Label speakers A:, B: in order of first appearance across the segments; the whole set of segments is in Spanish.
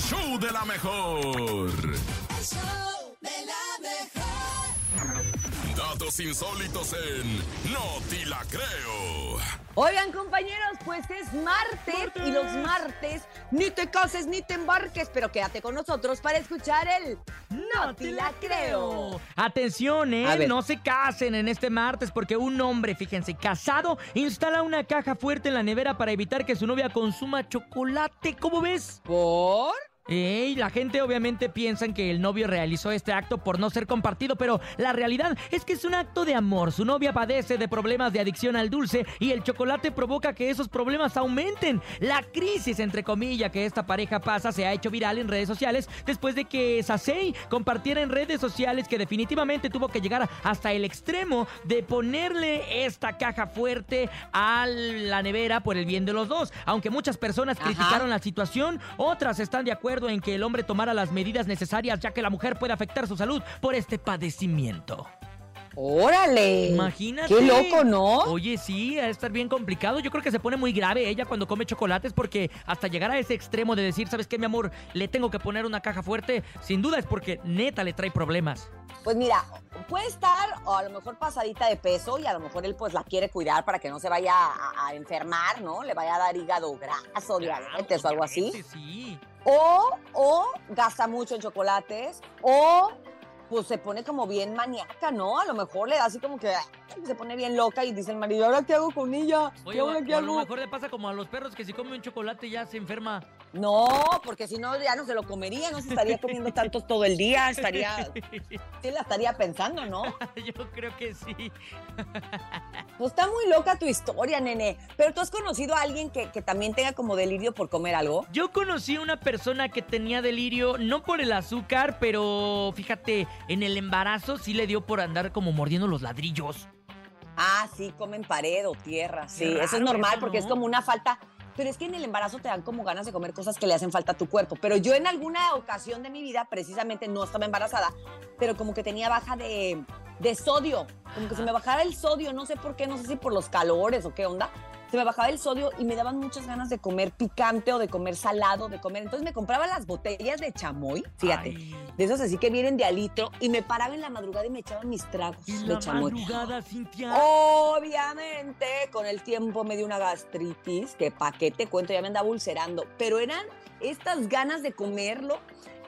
A: el show de la mejor.
B: El show de la mejor.
A: Datos insólitos en No Ti La Creo.
C: Oigan, compañeros, pues es martes, y los martes ni te cases ni te embarques, pero quédate con nosotros para escuchar el No te la creo.
D: Atención,
C: A
D: ¿eh? No se casen en este martes porque un hombre, fíjense, casado, instala una caja fuerte en la nevera para evitar que su novia consuma chocolate. ¿Cómo ves?
C: ¿Por?
D: Ey, la gente obviamente piensa que el novio realizó este acto por no ser compartido, pero la realidad es que es un acto de amor. Su novia padece de problemas de adicción al dulce y el chocolate provoca que esos problemas aumenten. La crisis, entre comillas, que esta pareja pasa se ha hecho viral en redes sociales después de que Sasei compartiera en redes sociales que definitivamente tuvo que llegar hasta el extremo de ponerle esta caja fuerte a la nevera por el bien de los dos. Aunque muchas personas
C: Ajá.
D: criticaron la situación, otras están de acuerdo en que el hombre tomara las medidas necesarias ya que la mujer puede afectar su salud por este padecimiento.
C: Órale.
D: Imagínate.
C: Qué loco, ¿no?
D: Oye, sí, a estar bien complicado. Yo creo que se pone muy grave ella cuando come chocolates porque hasta llegar a ese extremo de decir, ¿sabes qué, mi amor? Le tengo que poner una caja fuerte, sin duda es porque neta le trae problemas.
C: Pues mira, puede estar o a lo mejor pasadita de peso y a lo mejor él pues la quiere cuidar para que no se vaya a, a enfermar, ¿no? Le vaya a dar hígado graso, diabetes o algo así.
D: Sí.
C: O, o gasta mucho en chocolates, o pues se pone como bien maníaca, ¿no? A lo mejor le da así como que se pone bien loca y dice el marido, ¿ahora qué hago con ella? ¿Y
D: Oye,
C: ahora
D: o-
C: qué
D: o a lo mejor le pasa como a los perros que si come un chocolate ya se enferma.
C: No, porque si no ya no se lo comería, no se estaría comiendo tantos todo el día, estaría, sí la estaría pensando, ¿no?
D: Yo creo que sí.
C: Pues está muy loca tu historia, nene. Pero tú has conocido a alguien que, que también tenga como delirio por comer algo.
D: Yo conocí a una persona que tenía delirio, no por el azúcar, pero fíjate, en el embarazo sí le dio por andar como mordiendo los ladrillos.
C: Ah, sí, comen pared o tierra. Sí, eso es normal porque es como una falta. Pero es que en el embarazo te dan como ganas de comer cosas que le hacen falta a tu cuerpo. Pero yo en alguna ocasión de mi vida, precisamente no estaba embarazada, pero como que tenía baja de, de sodio. Como que se me bajaba el sodio, no sé por qué, no sé si por los calores o qué onda. Se me bajaba el sodio y me daban muchas ganas de comer picante o de comer salado, de comer. Entonces me compraba las botellas de chamoy, fíjate,
D: Ay,
C: de esos así que vienen de litro, y me paraba en la madrugada y me echaban mis tragos
D: en
C: de
D: la
C: chamoy.
D: madrugada, Cintia.
C: Obviamente, con el tiempo me dio una gastritis, que pa' qué te cuento, ya me andaba ulcerando, pero eran estas ganas de comerlo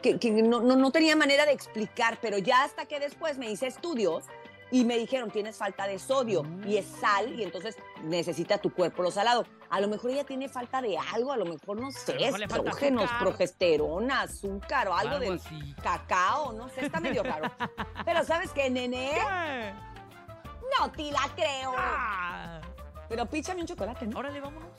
C: que, que no, no, no tenía manera de explicar, pero ya hasta que después me hice estudios y me dijeron, tienes falta de sodio y es sal y entonces necesita tu cuerpo lo salado. A lo mejor ella tiene falta de algo, a lo mejor, no sé,
D: mejor
C: estrógenos,
D: azúcar.
C: progesterona, azúcar o algo,
D: Algo
C: del
D: así.
C: cacao, no sé, está medio raro. Pero ¿sabes qué, nene?
D: ¿Qué?
C: No te la creo.
D: Ah.
C: Pero píchame un chocolate, ¿no?
D: Órale, vámonos.